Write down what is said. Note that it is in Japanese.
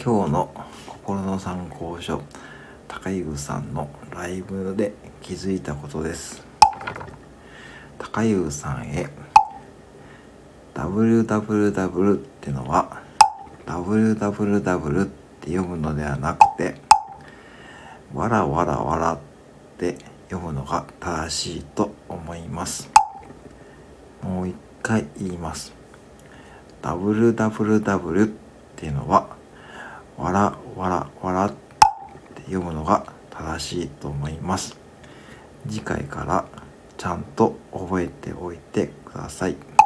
今日の心の参考書高湯さんのライブで気づいたことです。高湯さんへ www ってのは www って読むのではなくてわらわらわらって読むのが正しいと思います。もう一回言います。www っていうのはわらわらわらって読むのが正しいと思います。次回からちゃんと覚えておいてください。